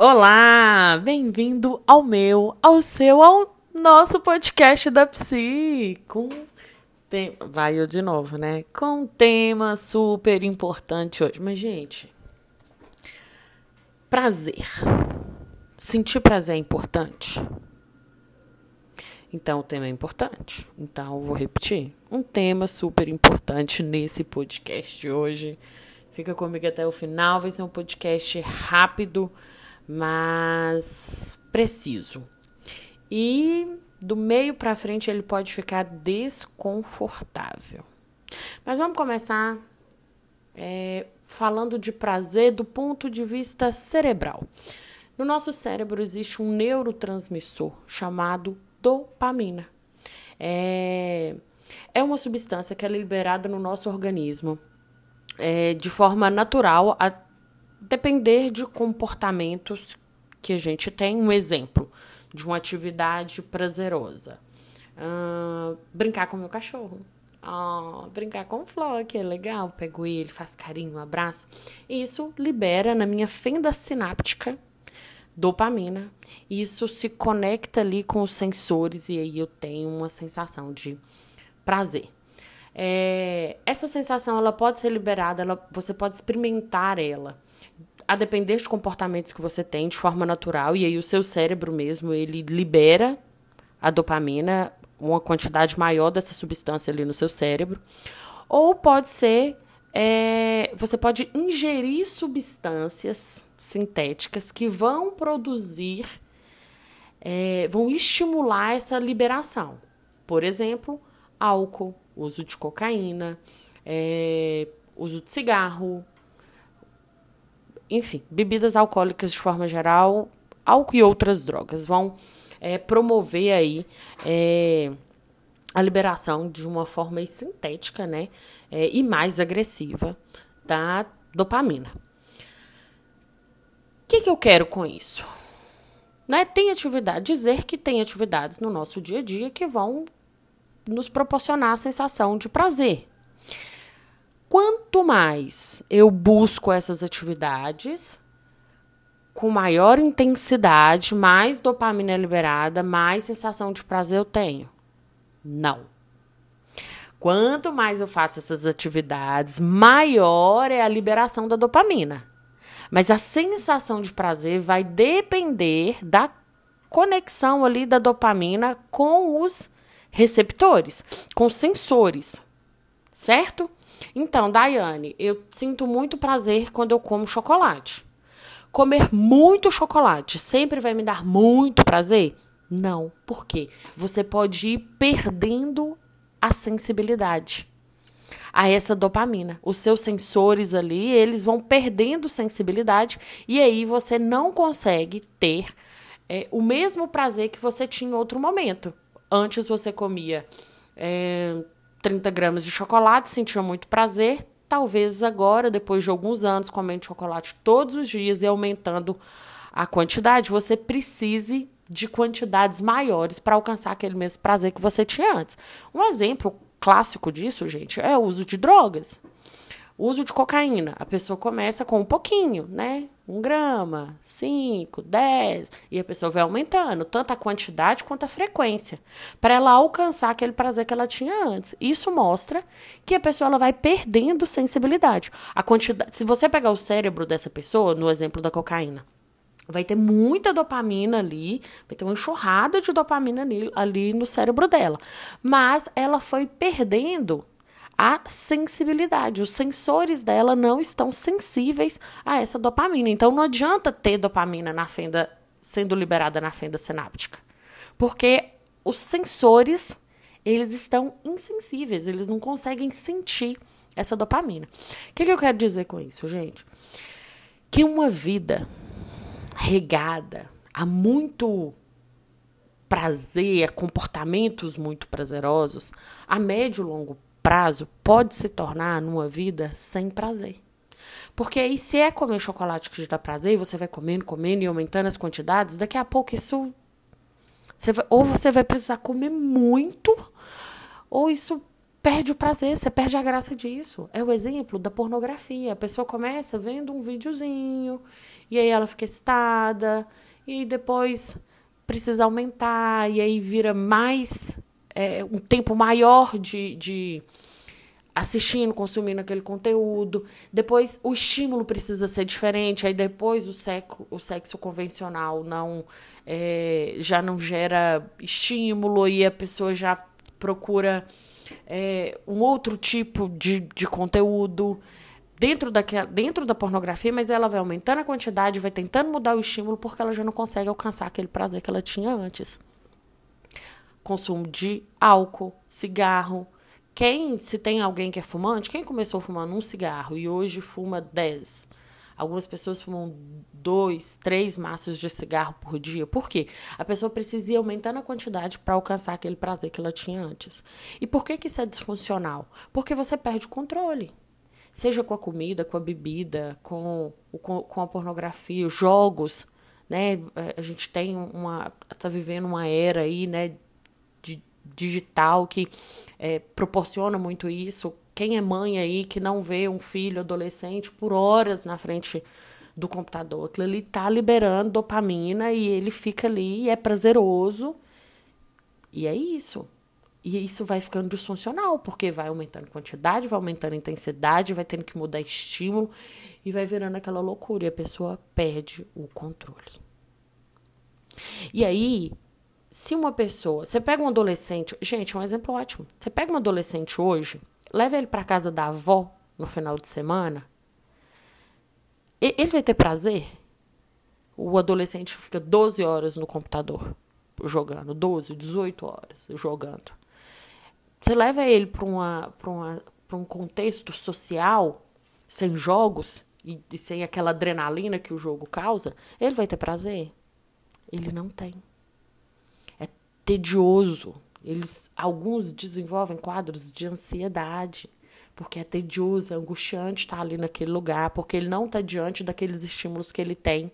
Olá, bem-vindo ao meu, ao seu, ao nosso podcast da Psi. Com tem... vai eu de novo, né? Com um tema super importante hoje. Mas gente, prazer. Sentir prazer é importante? Então, o tema é importante. Então, vou repetir. Um tema super importante nesse podcast de hoje. Fica comigo até o final. Vai ser um podcast rápido, mas preciso. E do meio para frente ele pode ficar desconfortável. Mas vamos começar é, falando de prazer do ponto de vista cerebral. No nosso cérebro existe um neurotransmissor chamado dopamina. É, é uma substância que é liberada no nosso organismo é, de forma natural, a depender de comportamentos que a gente tem. Um exemplo de uma atividade prazerosa. Uh, brincar com meu cachorro. Oh, brincar com o Flo, que é legal. Pego ele, faz carinho, abraço. Isso libera na minha fenda sináptica dopamina. Isso se conecta ali com os sensores e aí eu tenho uma sensação de prazer. É, essa sensação ela pode ser liberada, ela, você pode experimentar ela a depender dos comportamentos que você tem de forma natural e aí o seu cérebro mesmo ele libera a dopamina, uma quantidade maior dessa substância ali no seu cérebro, ou pode ser é, você pode ingerir substâncias sintéticas que vão produzir, é, vão estimular essa liberação. Por exemplo, álcool, uso de cocaína, é, uso de cigarro, enfim, bebidas alcoólicas de forma geral, álcool e outras drogas vão é, promover aí é, a liberação de uma forma sintética, né? É, e mais agressiva da dopamina. O que, que eu quero com isso? Né? Tem atividade, dizer que tem atividades no nosso dia a dia que vão nos proporcionar a sensação de prazer. Quanto mais eu busco essas atividades, com maior intensidade, mais dopamina é liberada, mais sensação de prazer eu tenho. Não. Quanto mais eu faço essas atividades, maior é a liberação da dopamina. Mas a sensação de prazer vai depender da conexão ali da dopamina com os receptores, com os sensores, certo? Então, Daiane, eu sinto muito prazer quando eu como chocolate. Comer muito chocolate sempre vai me dar muito prazer? Não. Por quê? Você pode ir perdendo a sensibilidade a essa dopamina. Os seus sensores ali, eles vão perdendo sensibilidade e aí você não consegue ter é, o mesmo prazer que você tinha em outro momento. Antes você comia é, 30 gramas de chocolate, sentia muito prazer. Talvez agora, depois de alguns anos comendo chocolate todos os dias e aumentando a quantidade, você precise de quantidades maiores para alcançar aquele mesmo prazer que você tinha antes. Um exemplo clássico disso, gente, é o uso de drogas. O uso de cocaína. A pessoa começa com um pouquinho, né? Um grama, cinco, dez, e a pessoa vai aumentando, tanto a quantidade quanto a frequência, para ela alcançar aquele prazer que ela tinha antes. Isso mostra que a pessoa ela vai perdendo sensibilidade. A quantidade, se você pegar o cérebro dessa pessoa, no exemplo da cocaína, vai ter muita dopamina ali, vai ter uma enxurrada de dopamina ali, ali no cérebro dela. Mas ela foi perdendo a sensibilidade. Os sensores dela não estão sensíveis a essa dopamina. Então não adianta ter dopamina na fenda sendo liberada na fenda sináptica. Porque os sensores, eles estão insensíveis, eles não conseguem sentir essa dopamina. O que, que eu quero dizer com isso, gente? Que uma vida regada a muito prazer, a comportamentos muito prazerosos, a médio e longo prazo pode se tornar numa vida sem prazer. Porque aí, se é comer chocolate que te dá prazer, e você vai comendo, comendo e aumentando as quantidades, daqui a pouco isso. Você vai, ou você vai precisar comer muito, ou isso perde o prazer, você perde a graça disso. É o exemplo da pornografia. A pessoa começa vendo um videozinho e aí ela fica excitada, e depois precisa aumentar, e aí vira mais, é, um tempo maior de, de assistindo, consumindo aquele conteúdo. Depois o estímulo precisa ser diferente, aí depois o sexo, o sexo convencional não é, já não gera estímulo e a pessoa já procura é, um outro tipo de, de conteúdo dentro, daquela, dentro da pornografia, mas ela vai aumentando a quantidade, vai tentando mudar o estímulo porque ela já não consegue alcançar aquele prazer que ela tinha antes. Consumo de álcool, cigarro, quem, se tem alguém que é fumante, quem começou fumando um cigarro e hoje fuma 10? Algumas pessoas fumam dois, três maços de cigarro por dia. Por quê? A pessoa precisa ir aumentando a quantidade para alcançar aquele prazer que ela tinha antes. E por que, que isso é disfuncional? Porque você perde o controle. Seja com a comida, com a bebida, com, com, com a pornografia, os jogos. Né? A gente tem uma. está vivendo uma era aí, né? Digital que é, proporciona muito isso. Quem é mãe aí que não vê um filho adolescente por horas na frente do computador, aquilo ali tá liberando dopamina e ele fica ali e é prazeroso. E é isso. E isso vai ficando disfuncional, porque vai aumentando quantidade, vai aumentando intensidade, vai tendo que mudar estímulo e vai virando aquela loucura e a pessoa perde o controle. E aí, se uma pessoa, você pega um adolescente, gente, um exemplo ótimo. Você pega um adolescente hoje, leva ele para casa da avó no final de semana, ele vai ter prazer? O adolescente fica 12 horas no computador jogando, 12, 18 horas jogando. Você leva ele para uma, uma, um contexto social, sem jogos e, e sem aquela adrenalina que o jogo causa, ele vai ter prazer? Ele não tem tedioso. Eles, alguns desenvolvem quadros de ansiedade, porque é tedioso, é angustiante estar ali naquele lugar, porque ele não está diante daqueles estímulos que ele tem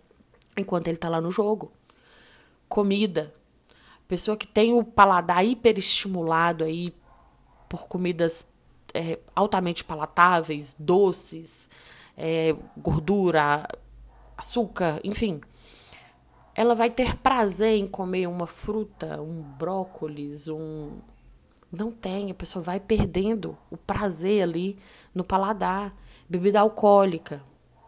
enquanto ele está lá no jogo. Comida. Pessoa que tem o paladar hiperestimulado aí por comidas é, altamente palatáveis, doces, é, gordura, açúcar, enfim ela vai ter prazer em comer uma fruta, um brócolis, um. Não tem, a pessoa vai perdendo o prazer ali no paladar. Bebida alcoólica.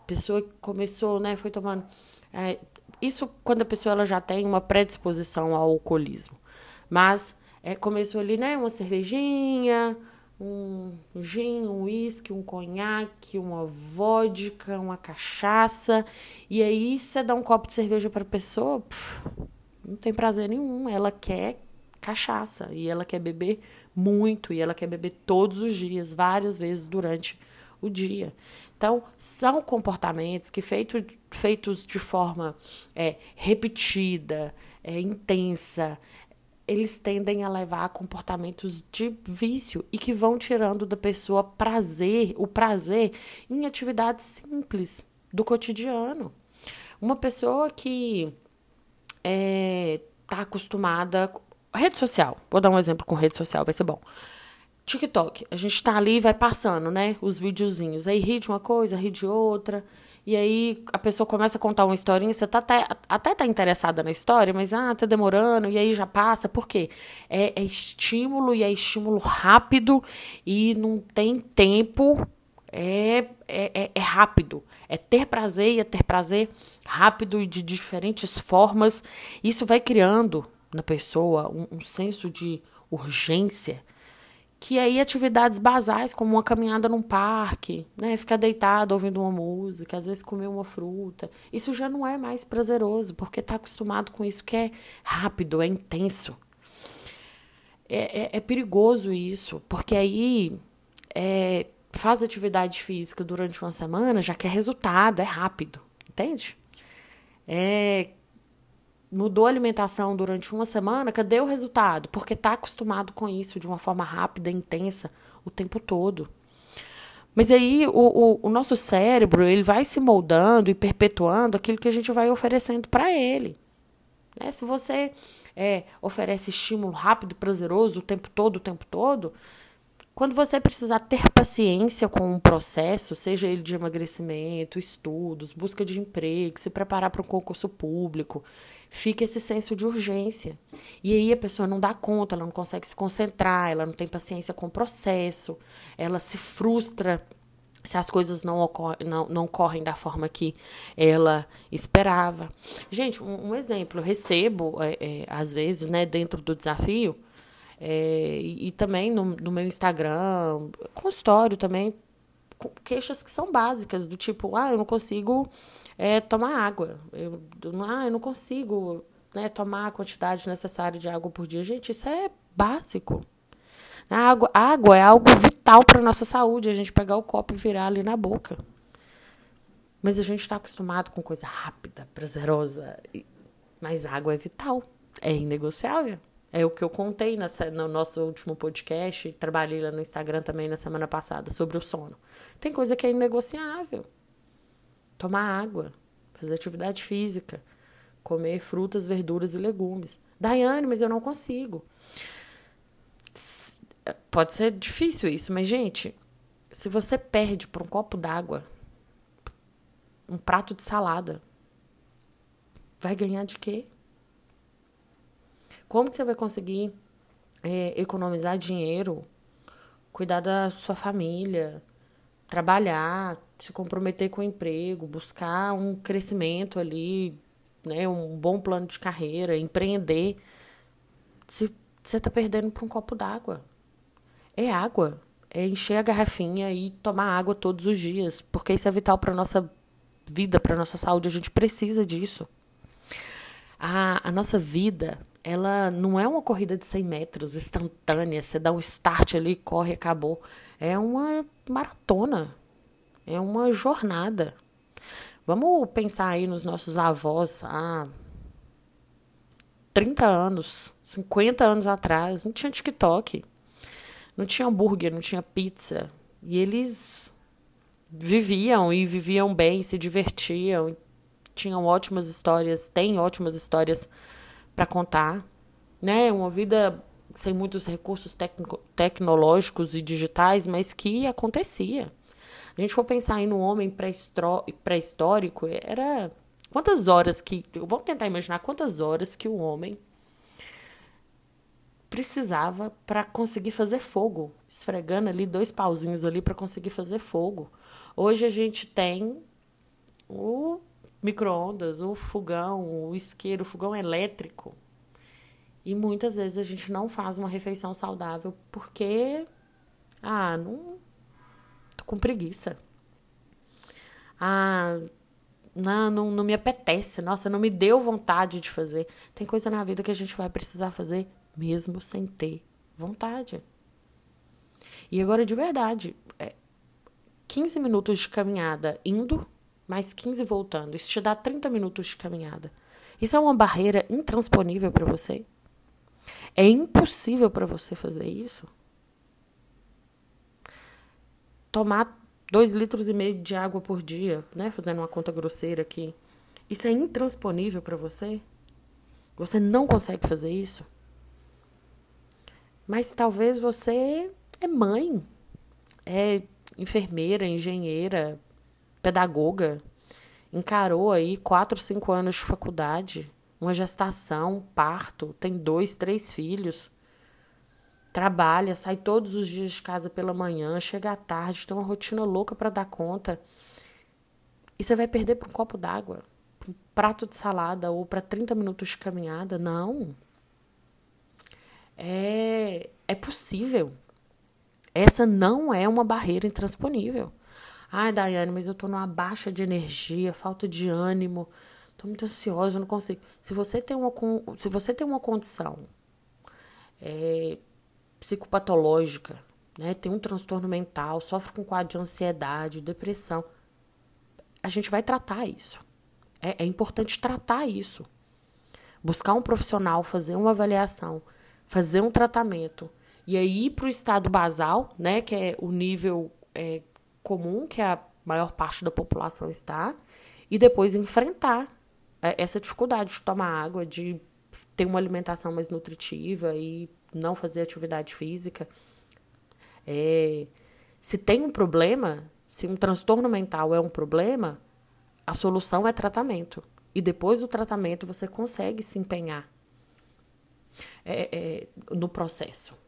Pessoa que começou, né, foi tomando. É, isso quando a pessoa ela já tem uma predisposição ao alcoolismo. Mas é, começou ali, né, uma cervejinha, um gin, um uísque, um conhaque, uma vodka, uma cachaça. E aí você dá um copo de cerveja para a pessoa, pff, não tem prazer nenhum. Ela quer cachaça e ela quer beber muito e ela quer beber todos os dias, várias vezes durante o dia. Então, são comportamentos que feito, feitos de forma é, repetida, é, intensa, eles tendem a levar a comportamentos de vício e que vão tirando da pessoa prazer, o prazer em atividades simples do cotidiano. Uma pessoa que está é, tá acostumada. Rede social, vou dar um exemplo com rede social, vai ser bom. TikTok, a gente tá ali e vai passando, né? Os videozinhos. Aí ri de uma coisa, ri de outra. E aí a pessoa começa a contar uma historinha, você tá até, até tá interessada na história, mas ah, tá demorando, e aí já passa. Por quê? É, é estímulo e é estímulo rápido e não tem tempo. É, é, é, é rápido. É ter prazer e é ter prazer rápido e de diferentes formas. Isso vai criando na pessoa um, um senso de urgência que aí atividades basais, como uma caminhada num parque, né, ficar deitado ouvindo uma música, às vezes comer uma fruta, isso já não é mais prazeroso, porque está acostumado com isso que é rápido, é intenso. É, é, é perigoso isso, porque aí é, faz atividade física durante uma semana, já quer resultado, é rápido, entende? É, mudou a alimentação durante uma semana, cadê o resultado? Porque está acostumado com isso de uma forma rápida, intensa, o tempo todo. Mas aí o, o, o, nosso cérebro ele vai se moldando e perpetuando aquilo que a gente vai oferecendo para ele. Né? Se você é, oferece estímulo rápido e prazeroso o tempo todo, o tempo todo, Quando você precisar ter paciência com um processo, seja ele de emagrecimento, estudos, busca de emprego, se preparar para um concurso público, fica esse senso de urgência. E aí a pessoa não dá conta, ela não consegue se concentrar, ela não tem paciência com o processo, ela se frustra se as coisas não, não, não correm da forma que ela esperava. Gente, um, um exemplo, eu recebo, é, é, às vezes, né, dentro do desafio, é, e, e, também no, no, meu Instagram, consultório também, queixas que são básicas, do tipo, ah, eu não consigo é, tomar água, eu, ah, eu não consigo né, tomar a quantidade necessária de água por dia. Gente, isso é básico. A água, a água é algo vital para a nossa saúde, a gente pegar o copo e virar ali na boca. Mas a gente está acostumado com coisa rápida, prazerosa. Mas água é vital, é inegociável. É o que eu contei nessa, no nosso último podcast, trabalhei lá no Instagram também na semana passada, sobre o sono. Tem coisa que é inegociável. Tomar água, fazer atividade física, comer frutas, verduras e legumes. Daiane, mas eu não consigo. Pode ser difícil isso, mas, gente, se você perde por um copo d'água, um prato de salada, vai ganhar de quê? Como que você vai conseguir é, economizar dinheiro, cuidar da sua família, trabalhar, se comprometer com o emprego, buscar um crescimento ali, né, um bom plano de carreira, empreender, se você está perdendo por um copo d'água? é água. É encher a garrafinha e tomar água todos os dias, porque isso é vital para nossa vida, para nossa saúde. A gente precisa disso. A, a nossa vida, ela não é uma corrida de 100 metros instantânea. Você dá um start ali, corre, acabou. É uma maratona. É uma jornada. Vamos pensar aí nos nossos avós há 30 anos, 50 anos atrás. Não tinha TikTok. Não tinha hambúrguer, não tinha pizza. E eles viviam e viviam bem, se divertiam, tinham ótimas histórias, têm ótimas histórias para contar, né? Uma vida sem muitos recursos tecno tecnológicos e digitais, mas que acontecia. A gente for pensar em um homem pré-histórico, era quantas horas que, vamos tentar imaginar quantas horas que o homem precisava para conseguir fazer fogo, esfregando ali dois pauzinhos ali para conseguir fazer fogo. Hoje a gente tem o micro-ondas, o fogão, o isqueiro, o fogão elétrico. E muitas vezes a gente não faz uma refeição saudável porque ah, não tô com preguiça. Ah, não, não, não me apetece. Nossa, não me deu vontade de fazer. Tem coisa na vida que a gente vai precisar fazer mesmo sem ter vontade. E agora, de verdade, é 15 minutos de caminhada indo, mais 15 voltando. Isso te dá 30 minutos de caminhada. Isso é uma barreira intransponível para você? É impossível para você fazer isso? Tomar 2 litros e meio de água por dia, né? Fazendo uma conta grosseira aqui. Isso é intransponível para você? Você não consegue fazer isso? Mas talvez você é mãe, é enfermeira, engenheira, pedagoga, encarou aí quatro, cinco anos de faculdade, uma gestação, parto, tem dois, três filhos, trabalha, sai todos os dias de casa pela manhã, chega à tarde, tem uma rotina louca para dar conta. E você vai perder por um copo d'água, um prato de salada ou para 30 minutos de caminhada? Não é, é possível. Essa não é uma barreira intransponível. Ai, Daiane, mas eu tô numa baixa de energia, falta de ânimo, tô muito ansiosa, não consigo. Se você tem uma, se você tem uma condição é, psicopatológica, né, tem um transtorno mental, sofre com quadro de ansiedade, depressão, a gente vai tratar isso. É, é importante tratar isso. Buscar um profissional, fazer uma avaliação fazer um tratamento e aí para o estado basal, né, que é o nível é, comum que a maior parte da população está, e depois enfrentar é, essa dificuldade de tomar água, de ter uma alimentação mais nutritiva e não fazer atividade física. É, se tem um problema, se um transtorno mental é um problema, a solução é tratamento. E depois do tratamento você consegue se empenhar é, é, no processo.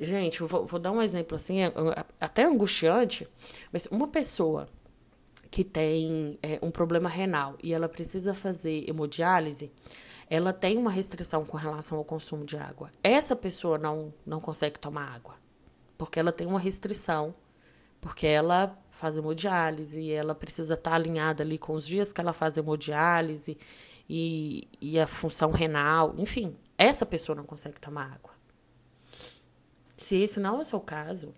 Gente, vou, vou, dar um exemplo assim, é, é, até angustiante, mas uma pessoa que tem é, um problema renal e ela precisa fazer hemodiálise, ela tem uma restrição com relação ao consumo de água. Essa pessoa não, não consegue tomar água, porque ela tem uma restrição, porque ela faz hemodiálise ela precisa estar alinhada ali com os dias que ela faz hemodiálise e, e a função renal, enfim, essa pessoa não consegue tomar água. Se esse não é o seu caso,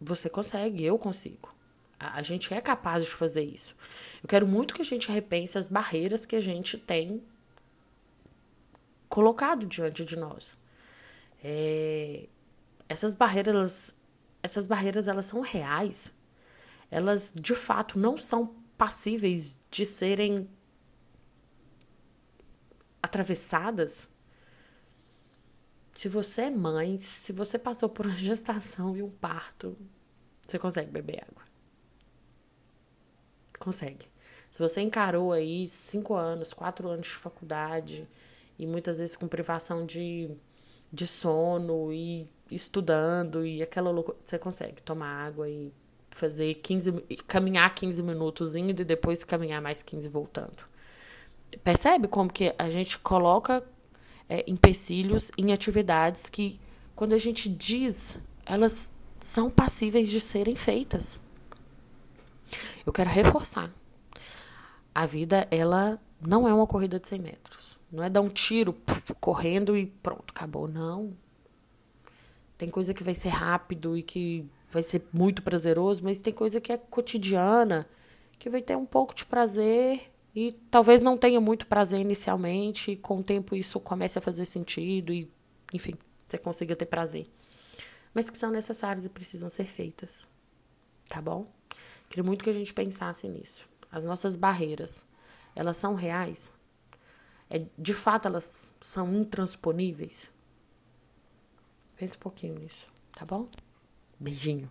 você consegue, eu consigo. A, a gente é capaz de fazer isso. Eu quero muito que a gente repense as barreiras que a gente tem colocado diante de nós. É, essas barreiras, elas, essas barreiras, elas são reais. Elas, de fato, não são passíveis de serem atravessadas se você é mãe, se você passou por uma gestação e um parto, você consegue beber água. Consegue. Se você encarou aí cinco anos, quatro anos de faculdade e muitas vezes com privação de, de sono e estudando e aquela loucura, você consegue tomar água e fazer 15, caminhar 15 minutos indo e depois caminhar mais 15 voltando. Percebe como que a gente coloca é, empecilhos em atividades que, quando a gente diz, elas são passíveis de serem feitas. Eu quero reforçar. A vida, ela não é uma corrida de 100 metros. Não é dar um tiro puf, correndo e pronto, acabou. Não. Tem coisa que vai ser rápido e que vai ser muito prazeroso, mas tem coisa que é cotidiana, que vai ter um pouco de prazer e talvez não tenha muito prazer inicialmente, e com o tempo isso comece a fazer sentido e, enfim, você consiga ter prazer. Mas que são necessárias e precisam ser feitas. Tá bom? Queria muito que a gente pensasse nisso. As nossas barreiras, elas são reais? É, de fato, elas são intransponíveis? Pense um pouquinho nisso, tá bom? Beijinho.